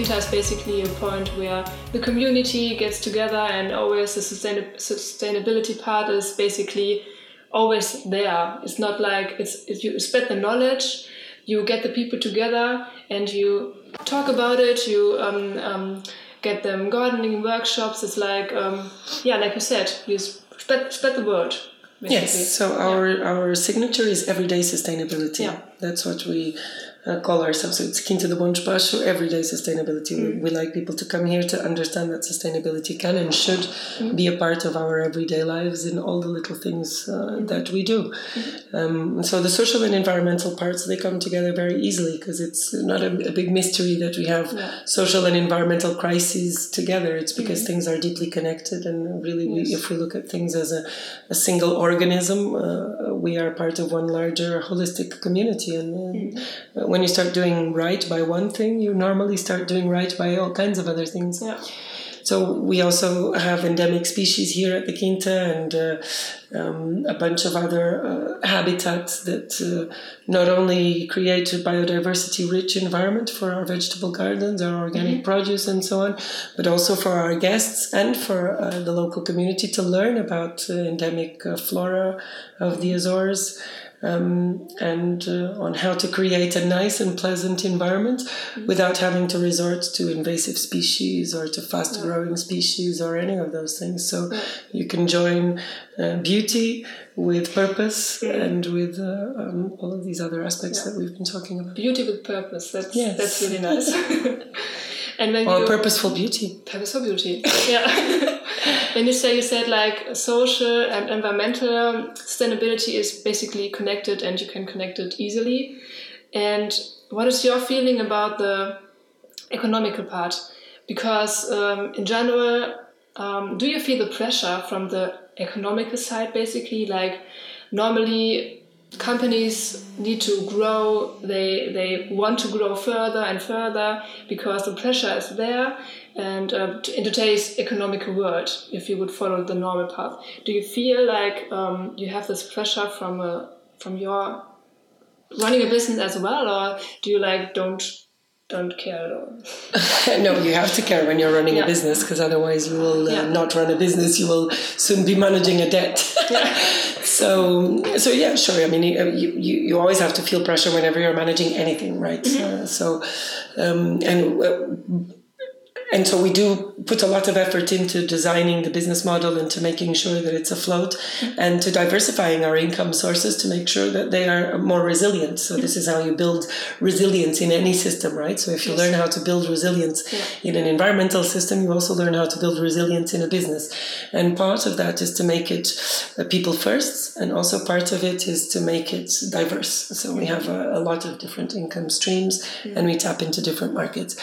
Quinta is basically a point where the community gets together and always the sustain- sustainability part is basically always there. It's not like it's, it's you spread the knowledge, you get the people together and you talk about it. You um, um, get them gardening workshops. It's like um, yeah, like you said, you spread spread the word. Basically. Yes. So our yeah. our signature is everyday sustainability. Yeah. That's what we uh, call ourselves. So it's Quinta do Bom Despacho, everyday sustainability. Mm. We, we, like people to come here to understand that sustainability can and should mm. be a part of our everyday lives in all the little things uh, mm. that we do. Mm-hmm. Um, so the social and environmental parts, they come together very easily because it's not a, a, big mystery that we have yeah. social and environmental crises together. It's because mm. things are deeply connected and really yes. we, if we look at things as a, a single organism, uh, we are part of one larger holistic community and mm when you start doing right by one thing, you normally start doing right by all kinds of other things. Yeah. So we also have endemic species here at the Quinta and uh, um, a bunch of other uh, habitats that uh, not only create a biodiversity-rich environment for our vegetable gardens, our organic mm-hmm. produce, and so on, but also for our guests and for uh, the local community to learn about uh, endemic uh, flora of the Azores um, and uh, on how to create a nice and pleasant environment mm-hmm. without having to resort to invasive species or to fast growing species or any of those things. So yeah. you can join uh, beauty with purpose yeah. and with uh, um, all of these other aspects yeah. that we've been talking about. Beauty with purpose. That's yes. that's really nice. and when or you, purposeful beauty. Purposeful beauty. Yeah. when you say you said like social and environmental sustainability is basically connected and you can connect it easily and what is your feeling about the economical part because um, in general um, do you feel the pressure from the economical side basically like normally companies need to grow they they want to grow further and further because the pressure is there and uh, in today's economical world if you would follow the normal path do you feel like um, you have this pressure from uh, from your running a business as well or do you like don't don't care at all. no, you have to care when you're running yeah. a business because otherwise you will uh, yeah. not run a business. You will soon be managing a debt. so, so yeah, sure. I mean, you, you, you always have to feel pressure whenever you're managing anything, right? Mm-hmm. Uh, so, um, and uh, and so we do put a lot of effort into designing the business model and to making sure that it's afloat mm-hmm. and to diversifying our income sources to make sure that they are more resilient. So this is how you build resilience in any system, right? So if you learn how to build resilience in an environmental system, you also learn how to build resilience in a business. And part of that is to make it uh, people first, and also part of it is to make it diverse. So we have a, a lot of different income streams and we tap into different markets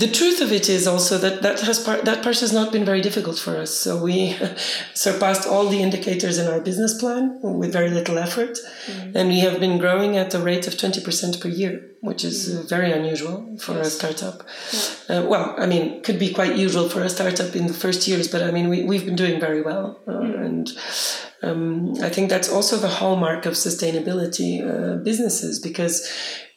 the truth of it is also that that has part that part has not been very difficult for us. So we surpassed all the indicators in our business plan with very little effort, mm. and we have been growing at a rate of twenty percent per year, which is mm. very unusual for yes. a startup. Yeah. Uh, well, I mean, could be quite usual for a startup in the first years, but I mean, we we've been doing very well, uh, mm. and um, I think that's also the hallmark of sustainability uh, businesses because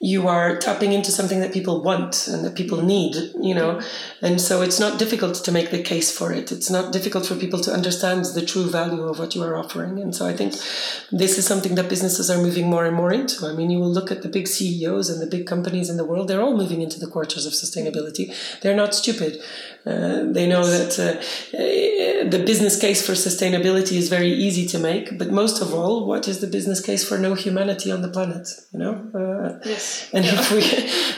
you are tapping into something that people want and that people need, you know. And so it's not difficult to make the case for it. It's not difficult for people to understand the true value of what you are offering. And so I think this is something that businesses are moving more and more into. I mean, you will look at the big CEOs and the big companies in the world, they're all moving into the quarters of sustainability. They're not stupid. Uh, they know that uh, uh, the business case for sustainability is very easy to make, but most of all, what is the business case for no humanity on the planet? You know. Uh, yes. And yeah. if we,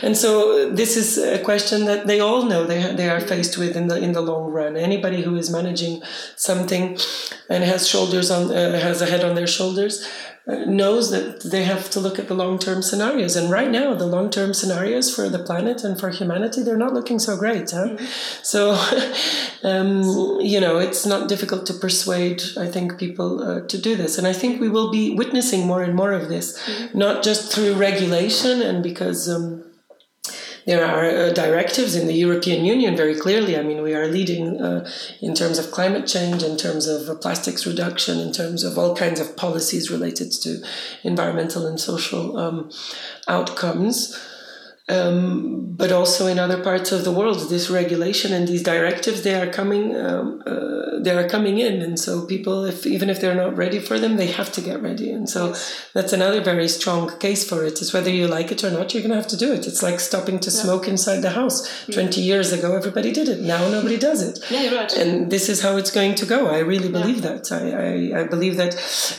and so this is a question that they all know they they are faced with in the in the long run. Anybody who is managing something and has shoulders on uh, has a head on their shoulders knows that they have to look at the long term scenarios. And right now, the long term scenarios for the planet and for humanity, they're not looking so great. Huh? Mm-hmm. So, um, you know, it's not difficult to persuade, I think, people uh, to do this. And I think we will be witnessing more and more of this, mm-hmm. not just through regulation and because. Um, there are uh, directives in the European Union very clearly. I mean, we are leading uh, in terms of climate change, in terms of uh, plastics reduction, in terms of all kinds of policies related to environmental and social um, outcomes. Um, but also in other parts of the world, this regulation and these directives they are coming um, uh, they are coming in, and so people, if even if they're not ready for them, they have to get ready, and so that's another very strong case for it. Is whether you like it or not, you're going to have to do it. It's like stopping to yeah. smoke inside the house. Yeah. Twenty years ago, everybody did it. Now nobody does it. Yeah, you're right. And this is how it's going to go. I really believe yeah. that. I, I, I believe that.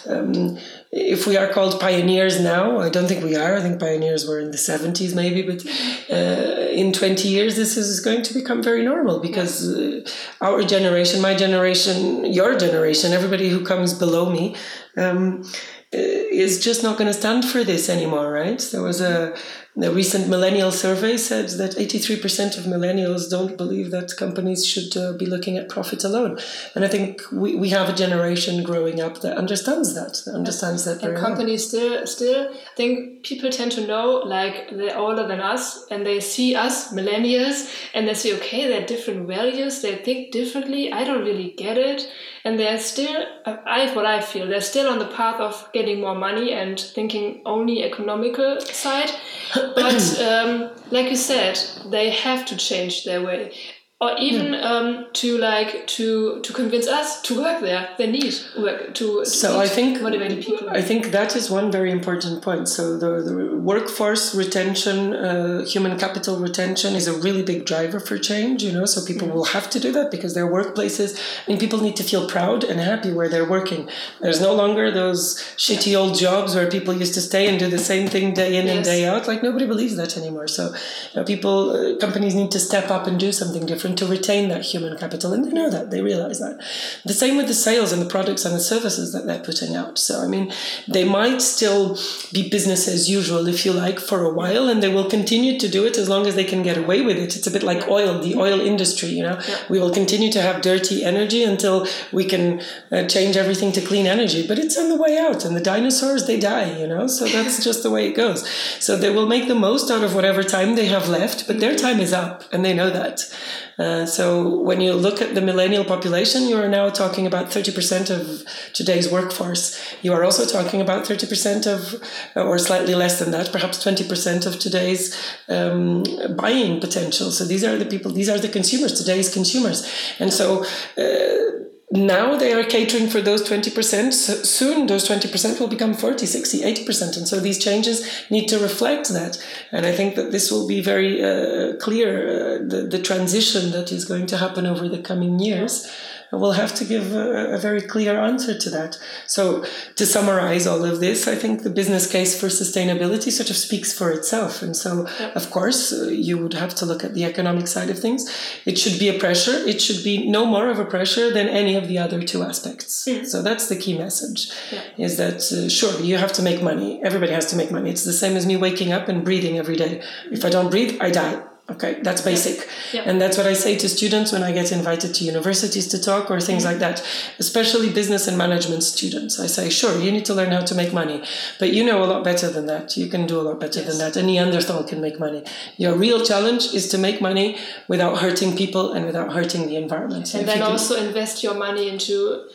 Um, if we are called pioneers now, I don't think we are. I think pioneers were in the 70s maybe, but uh, in 20 years, this is going to become very normal because uh, our generation, my generation, your generation, everybody who comes below me, um, uh, is just not going to stand for this anymore, right? There was a the recent millennial survey said that 83% of millennials don't believe that companies should uh, be looking at profit alone. And I think we, we have a generation growing up that understands that, that understands that. And companies well. still, still, I think people tend to know like they're older than us and they see us, millennials, and they say, okay, they're different values, they think differently. I don't really get it. And they're still, I, what I feel, they're still on the path of getting more money and thinking only economical side but um, like you said, they have to change their way or even yeah. um, to like to to convince us to work there. They need work to, to so i think motivated people. I think that is one very important point. So the, the workforce retention uh, human capital retention is a really big driver for change you know? So people mm-hmm. will have to do that because their workplaces I mean people need to feel proud and happy where they're working. There's no longer those shitty old jobs where people used to stay and do the same thing day in yes. and day out. Like nobody believes that anymore. So you know, people uh, companies need to step up and do something different different to retain that human capital. And they know that, they realize that. The same with the sales and the products and the services that they're putting out. So, I mean, they might still be business as usual, if you like, for a while, and they will continue to do it as long as they can get away with it. It's a bit like oil, the oil industry, you know. Yeah. We will continue to have dirty energy until we can uh, change everything to clean energy. But it's on the way out, and the dinosaurs, they die, you know. So that's just the way it goes. So they will make the most out of whatever time they have left, but their time is up, and they know that. Uh, so when you look at the millennial population, you are now talking about 30% of today's workforce. You are also talking about 30% of, or slightly less than that, perhaps 20% of today's um, buying potential. So these are the people, these are the consumers, today's consumers. And so uh, now they are catering for those 20%. Soon those 20% will become 40, 60, 80%. And so these changes need to reflect that. And I think that this will be very uh, clear, uh, the, the transition that is going to happen over the coming years we'll have to give a, a, very clear answer to that. So, to summarize all of this, I think the business case for sustainability sort of speaks for itself. And so, of course, you would have to look at the economic side of things. It should be a pressure, it should be no more of a pressure than any of the other two aspects. Mm. So, that's the key message yeah. is that, uh, sure, you have to make money. Everybody has to make money. It's the same as me waking up and breathing every day. If I don't breathe, I die. Okay, that's basic. Yeah. And that's what I say to students when I get invited to universities to talk or things mm-hmm. like that, especially business and management students. I say, sure, you need to learn how to make money, but you know a lot better than that. You can do a lot better yes. than that. A Neanderthal can make money. Your real challenge is to make money without hurting people and without hurting the environment. And then also invest your money into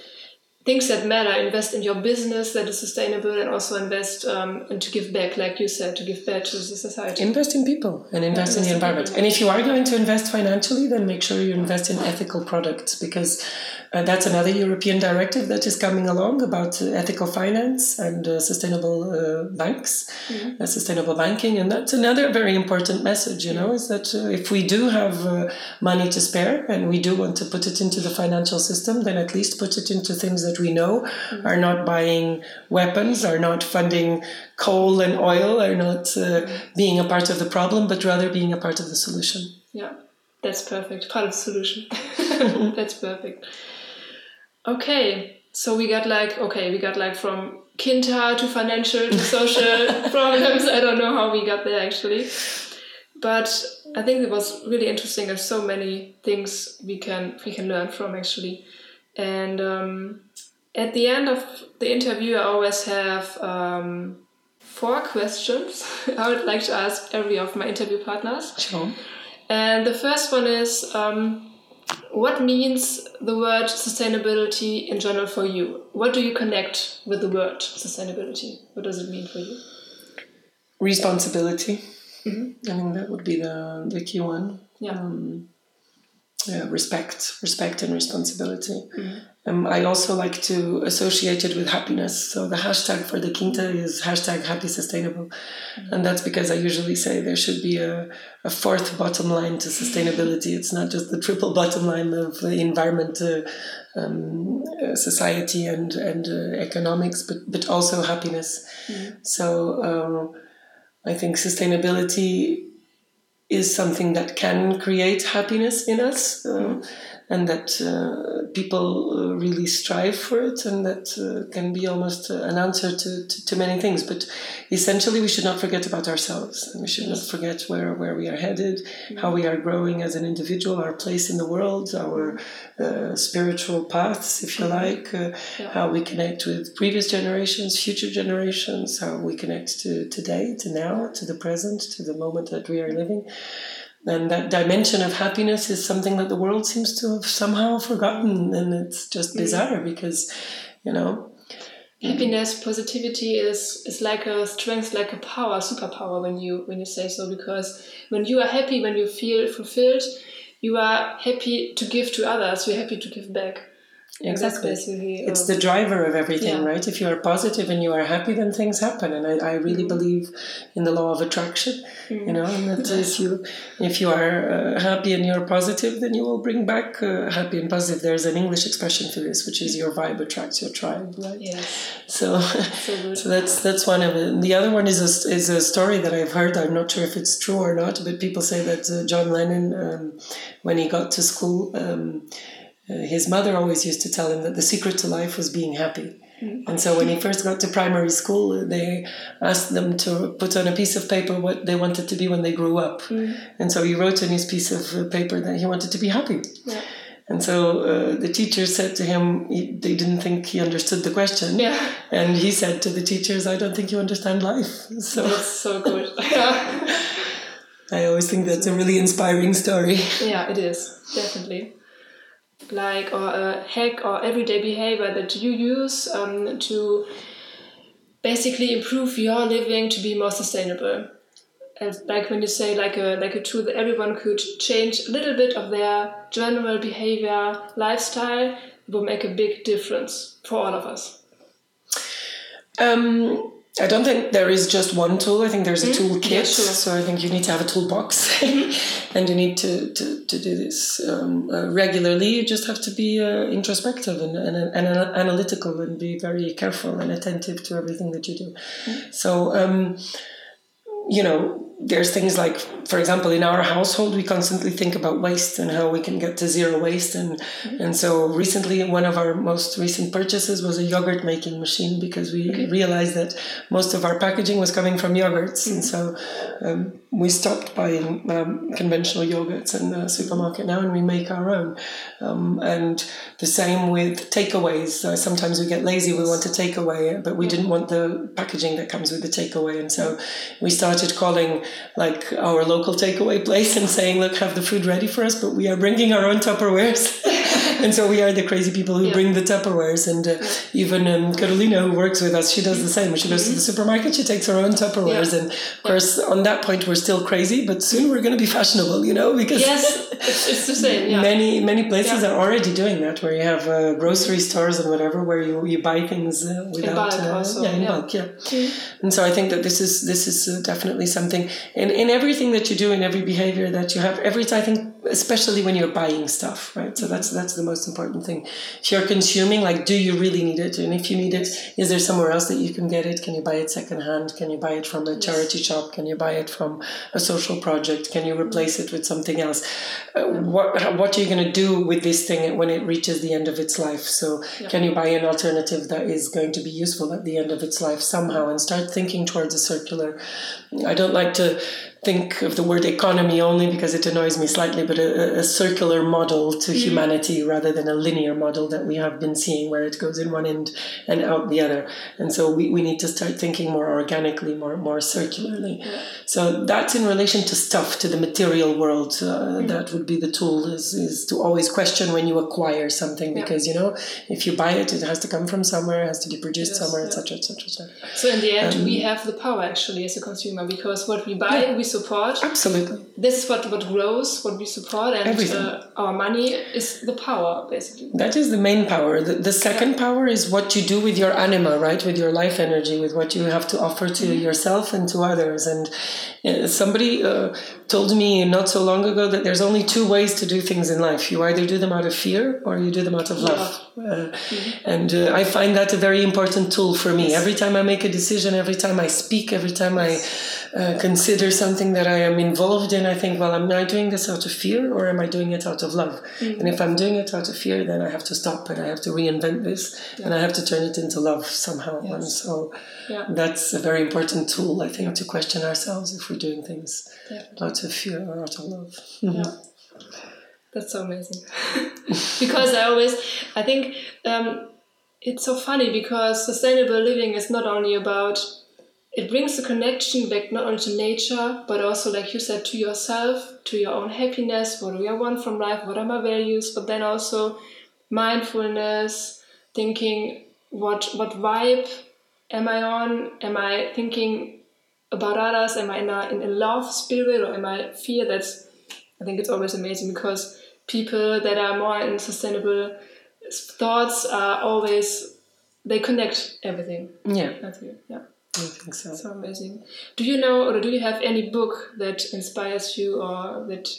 things that matter invest in your business that is sustainable and also invest um, and to give back like you said to give back to the society invest in people and invest yeah, in the environment and if you are going to invest financially then make sure you invest in ethical products because uh, that's another European directive that is coming along about uh, ethical finance and uh, sustainable uh, banks, mm-hmm. sustainable banking. And that's another very important message, you know, is that uh, if we do have uh, money to spare and we do want to put it into the financial system, then at least put it into things that we know mm-hmm. are not buying weapons, are not funding coal and oil, are not mm-hmm. being a part of the problem, but rather being a part of the solution. Yeah, that's perfect. Part of the solution. that's perfect. Okay, so we got like okay, we got like from Quinta to financial to social problems. I don't know how we got there actually, but I think it was really interesting. There's so many things we can we can learn from actually, and um, at the end of the interview, I always have um, four questions I would like to ask every of my interview partners. Sure. And the first one is. Um, what means the word sustainability in general for you? What do you connect with the word sustainability? What does it mean for you? Responsibility. Mm-hmm. I think that would be the the key one. Yeah. Um, yeah, respect, respect and responsibility. Mm-hmm. Um, I also like to associate it with happiness. So the hashtag for the Quinta is hashtag happy sustainable. Mm-hmm. And that's because I usually say there should be a, a fourth bottom line to sustainability. It's not just the triple bottom line of the environment, uh, um, uh, society, and, and uh, economics, but, but also happiness. Mm-hmm. So um, I think sustainability is something that can create happiness in us. Uh, and that uh, people uh, really strive for it, and that uh, can be almost uh, an answer to, to, to, many things. But essentially, we should not forget about ourselves, and we should not forget where, where we are headed, how we are growing as an individual, our place in the world, our uh, spiritual paths, if you like, uh, yeah. how we connect with previous generations, future generations, how we connect to today, to now, to the present, to the moment that we are living. And that dimension of happiness is something that the world seems to have somehow forgotten. And it's just mm. bizarre mm-hmm. because, you know. Happiness, positivity is, is like a strength, like a power, superpower when you when you say so. Because when you are happy, when you feel fulfilled, you are happy to give to others. You're happy to give back. Exactly. It's the driver of everything, yeah. right? If you are positive and you are happy, then things happen. And I, I really mm. believe in the law of attraction, mm. you know, and that if you if you are uh, happy and you're positive, then you will bring back uh, happy and positive. There's an English expression for this, which is your vibe attracts your tribe, right? Yes. So, so, so, that's that's one of it. the other one is a, is a story that I've heard. I'm not sure if it's true or not, but people say that uh, John Lennon, um, when he got to school. Um, uh, his mother always used to tell him that the secret to life was being happy. Mm. And so when he first got to primary school, they asked them to put on a piece of paper what they wanted to be when they grew up. Mm. And so he wrote on his piece of uh, paper that he wanted to be happy. Yeah. And so uh, the teacher said to him, he, they didn't think he understood the question. Yeah. And he said to the teachers, I don't think you understand life. So That's so good. I always think that's a really inspiring story. Yeah, it is, definitely like or a hack or everyday behavior that you use um, to basically improve your living to be more sustainable. And like when you say like a like a tool that everyone could change a little bit of their general behavior lifestyle it will make a big difference for all of us. Um, I don't think there is just one tool. I think there's a mm-hmm. toolkit. Yeah, sure. So I think you need to have a toolbox mm-hmm. and you need to, to, to do this um, uh, regularly. You just have to be uh, introspective and, and, and, analytical and be very careful and attentive to everything that you do. Mm-hmm. So, um, you know, there's things like, for example, in our household, we constantly think about waste and how we can get to zero waste. And, mm-hmm. and so recently, one of our most recent purchases was a yogurt making machine because we okay. realized that most of our packaging was coming from yogurts. Mm-hmm. And so um, we stopped buying um, conventional yogurts in the supermarket now and we make our own. Um, and the same with takeaways. Uh, sometimes we get lazy, we want to take away, but we didn't want the packaging that comes with the takeaway. And so we started calling like our local takeaway place and saying, look, have the food ready for us, but we are bringing our own Tupperwares. and so we are the crazy people who yeah. bring the Tupperwares. And uh, even um, Carolina, who works with us, she does the same. When she goes mm-hmm. to the supermarket, she takes her own Tupperwares. And of course, on that point, we're still crazy, but soon we're going to be fashionable, you know, because yes, it's, it's the same. Yeah. Many many places are already doing that, where you have uh, grocery stores and whatever, where you, you buy things uh, without in bulk, uh, also. yeah, in bulk, yeah. Mm-hmm. And so I think that this is this is uh, definitely something in in everything that you do, in every behavior that you have, every I think especially when you're buying stuff, right? So that's that's the most important thing. If you're consuming, like, do you really need it? And if you need it, is there somewhere else that you can get it? Can you buy it secondhand? Can you buy it from a charity shop? Can you buy it from a social project? Can you replace it with something else? Uh, what what are you going to do with this thing when it reaches the end of its life? So yeah. can you buy an alternative that is going to be useful at the end of its life somehow and start thinking towards a circular? I don't like to think of the word economy only because it annoys me slightly, but a, a circular model to mm. humanity rather than a linear model that we have been seeing where it goes in one end and out the other. And so we, we need to start thinking more organically, more more circularly. Yeah. So that's in relation to stuff, to the material world. Uh, mm. That would be the tool is, is to always question when you acquire something because, yeah. you know, if you buy it, it has to come from somewhere, it has to be produced yes, somewhere, etc., etc., etc. So in the end, um, we have the power actually as a consumer because what we buy, we support. Absolutely. This is what, what grows, what we support, and uh, our money is the power, basically. That is the main power. The, the second yeah. power is what you do with your anima, right? With your life energy, with what you have to offer to mm-hmm. yourself and to others. And uh, somebody uh, told me not so long ago that there's only two ways to do things in life. You either do them out of fear or you do them out of love. Mm-hmm. And uh, I find that a very important tool for me. Yes. Every time I make a decision, every time I speak, every time I uh, consider something that I am involved in, I think, well, am I doing this out of fear or am I doing it out of love? Mm-hmm. And if I'm doing it out of fear, then I have to stop and I have to reinvent this yeah. and I have to turn it into love somehow. Yes. And so yeah. that's a very important tool, I think, to question ourselves if we're doing things out of fear or out of love. Mm-hmm. Yeah. That's so amazing. because I always, I think um, it's so funny because sustainable living is not only about it brings the connection back not only to nature but also like you said to yourself to your own happiness what do i want from life what are my values but then also mindfulness thinking what what vibe am i on? Am i thinking about others? Am i in a, in a love spirit or am i fear? That's i think it's always amazing because people that are more in sustainable thoughts are always they connect everything. Yeah. That's it yeah I think so. So amazing. Do you know, or do you have any book that inspires you, or that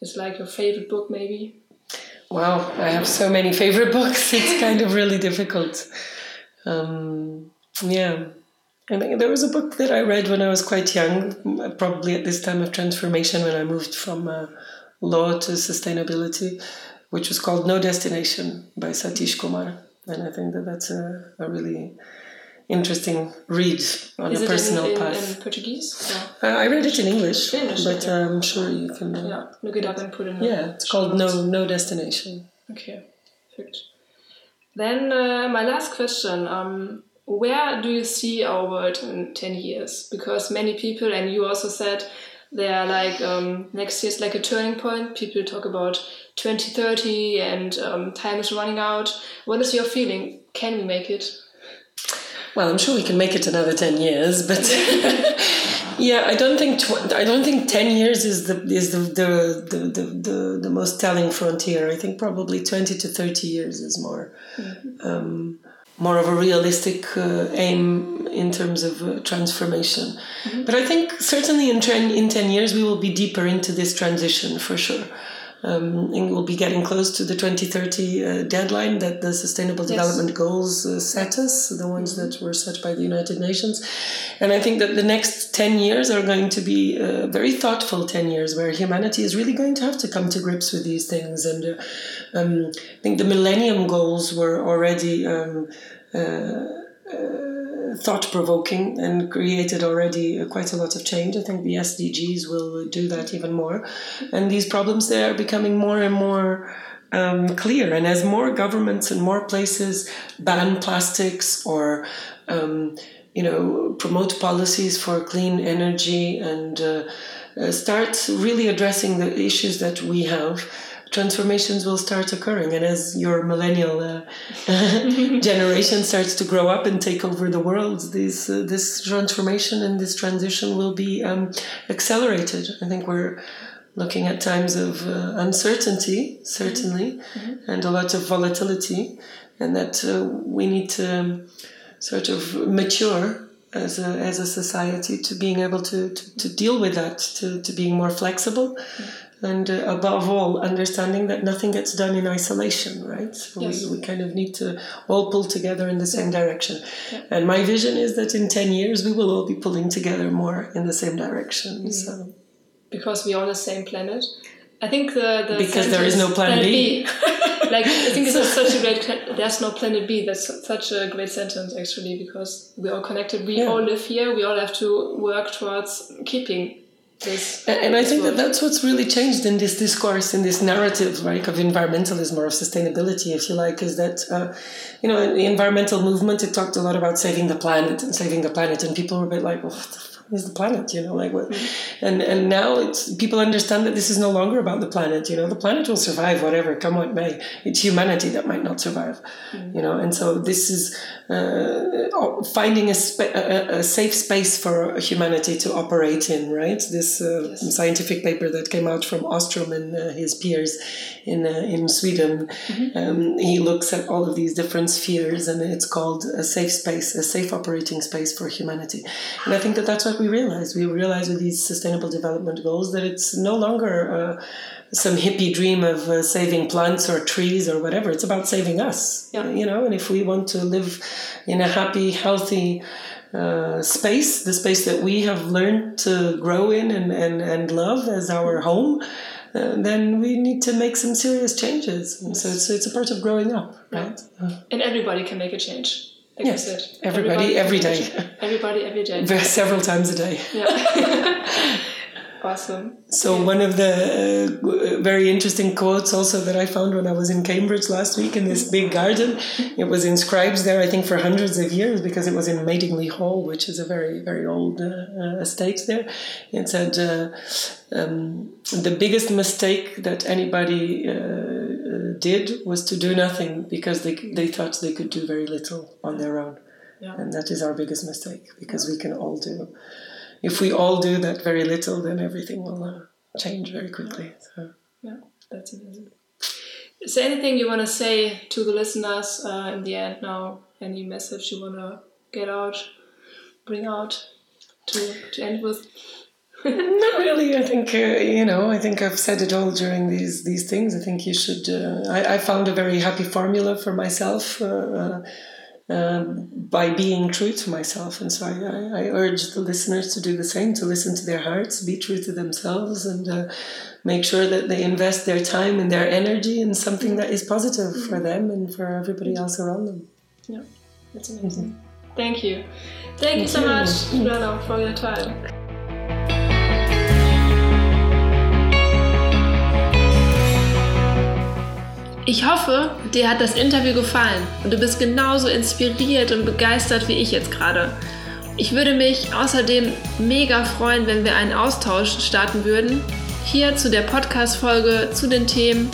is like your favorite book, maybe? Wow, I have so many favorite books. It's kind of really difficult. Um, yeah. And there was a book that I read when I was quite young, probably at this time of transformation when I moved from uh, law to sustainability, which was called No Destination by Satish Kumar. And I think that that's a, a really interesting read on Is a personal in, in, path. In Portuguese? Uh, I read it in English, English but okay. I'm sure you can. Uh, yeah, look it up and put it in. Yeah, it's called No No Destination. Okay, perfect. Then uh, my last question: um, Where do you see our world in ten years? Because many people, and you also said, they are like um, next year is like a turning point. People talk about 2030 and um, time is running out. What is your feeling? Can we make it? Well, I'm sure we can make it another ten years, but yeah, I don't think tw- I don't think ten years is the is the the, the, the, the, the most telling frontier. I think probably twenty to thirty years is more mm-hmm. um, more of a realistic uh, aim in terms of uh, transformation. Mm-hmm. But I think certainly in ten in ten years we will be deeper into this transition for sure um, and we'll be getting close to the 2030 uh, deadline that the Sustainable yes. Development Goals uh, set us, the ones mm-hmm. that were set by the United Nations. And I think that the next 10 years are going to be uh, very thoughtful 10 years where humanity is really going to have to come to grips with these things. And uh, um, I think the Millennium Goals were already. Um, uh, uh, thought provoking and created already quite a lot of change. I think the SDGs will do that even more. And these problems they are becoming more and more um, clear. And as more governments and more places ban plastics or um, you know promote policies for clean energy and uh, uh, start really addressing the issues that we have transformations will start occurring. And as your millennial uh, generation starts to grow up and take over the world, this uh, this transformation and this transition will be um, accelerated. I think we're looking at times of uh, uncertainty, certainly, mm-hmm. and a lot of volatility, and that uh, we need to um, sort of mature as a, as a society to being able to, to, to deal with that, to, to being more flexible. Mm-hmm and uh, above all understanding that nothing gets done in isolation right so yes. we, we kind of need to all pull together in the same direction yeah. and my vision is that in 10 years we will all be pulling together more in the same direction mm-hmm. so because we're on the same planet i think the, the because there is no plan, plan b, b. like i think it's such a great there's no planet b that's such a great sentence actually because we're all connected we yeah. all live here we all have to work towards keeping this, and I think that that's what's really changed in this discourse, in this narrative, right, of environmentalism or of sustainability, if you like, is that, uh, you know, in the environmental movement, it talked a lot about saving the planet and saving the planet, and people were a bit like, well, is the planet you know like what mm-hmm. and and now it's people understand that this is no longer about the planet you know the planet will survive whatever come what may it's humanity that might not survive mm-hmm. you know and so this is uh, finding a, a, a, safe space for humanity to operate in right this uh, yes. scientific paper that came out from Ostrom and uh, his peers in uh, in Sweden mm-hmm. um, he looks at all of these different spheres and it's called a safe space a safe operating space for humanity and I think that that's what we realize. We realize with these sustainable development goals that it's no longer uh, some hippie dream of uh, saving plants or trees or whatever. It's about saving us. Yeah. You know, and if we want to live in a happy, healthy, uh, space, the space that we have learned to grow in and, and, and love as our home, uh, then we need to make some serious changes. And so it's, it's a part of growing up, right? And everybody can make a change. Like yes, everybody, everybody every day. Everybody every day. Several times a day. Yeah. awesome. So yeah. one of the uh, very interesting quotes also that I found when I was in Cambridge last week in this big garden, it was inscribed there I think for hundreds of years because it was in Madingley Hall, which is a very very old uh, uh, estate there. It said uh, um, the biggest mistake that anybody uh, did was to do nothing because they, they thought they could do very little on their own. Yeah. And that is our biggest mistake because we can all do. If we all do that very little, then everything will uh, change very quickly. So. Yeah, that's amazing. Is there anything you want to say to the listeners uh, in the end now? Any message you want to get out, bring out to, to end with? Not really. I think uh, you know. I think I've said it all during these these things. I think you should. Uh, I, I found a very happy formula for myself uh, uh um, by being true to myself, and so I, I, urge the listeners to do the same. To listen to their hearts, be true to themselves, and uh, make sure that they invest their time and their energy in something that is positive mm-hmm. for them and for everybody else around them. Yeah, that's amazing. Mm-hmm. Thank you. Thank, Thank you so you. much, Joana, for your time. Ich hoffe, dir hat das Interview gefallen und du bist genauso inspiriert und begeistert wie ich jetzt gerade. Ich würde mich außerdem mega freuen, wenn wir einen Austausch starten würden. Hier zu der Podcast-Folge zu den Themen.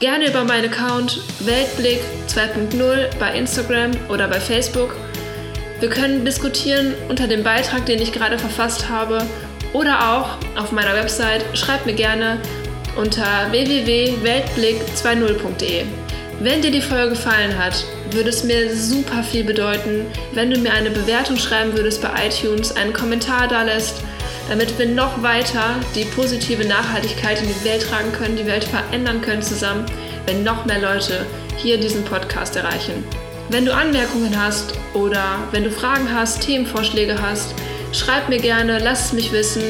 Gerne über meinen Account Weltblick 2.0 bei Instagram oder bei Facebook. Wir können diskutieren unter dem Beitrag, den ich gerade verfasst habe oder auch auf meiner Website. Schreib mir gerne, unter www.weltblick20.de. Wenn dir die Folge gefallen hat, würde es mir super viel bedeuten, wenn du mir eine Bewertung schreiben würdest bei iTunes, einen Kommentar da lässt, damit wir noch weiter die positive Nachhaltigkeit in die Welt tragen können, die Welt verändern können zusammen, wenn noch mehr Leute hier diesen Podcast erreichen. Wenn du Anmerkungen hast oder wenn du Fragen hast, Themenvorschläge hast, schreib mir gerne, lass es mich wissen.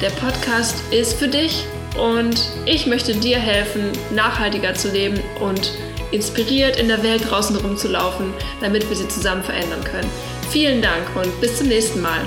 Der Podcast ist für dich und ich möchte dir helfen, nachhaltiger zu leben und inspiriert in der Welt draußen rumzulaufen, damit wir sie zusammen verändern können. Vielen Dank und bis zum nächsten Mal.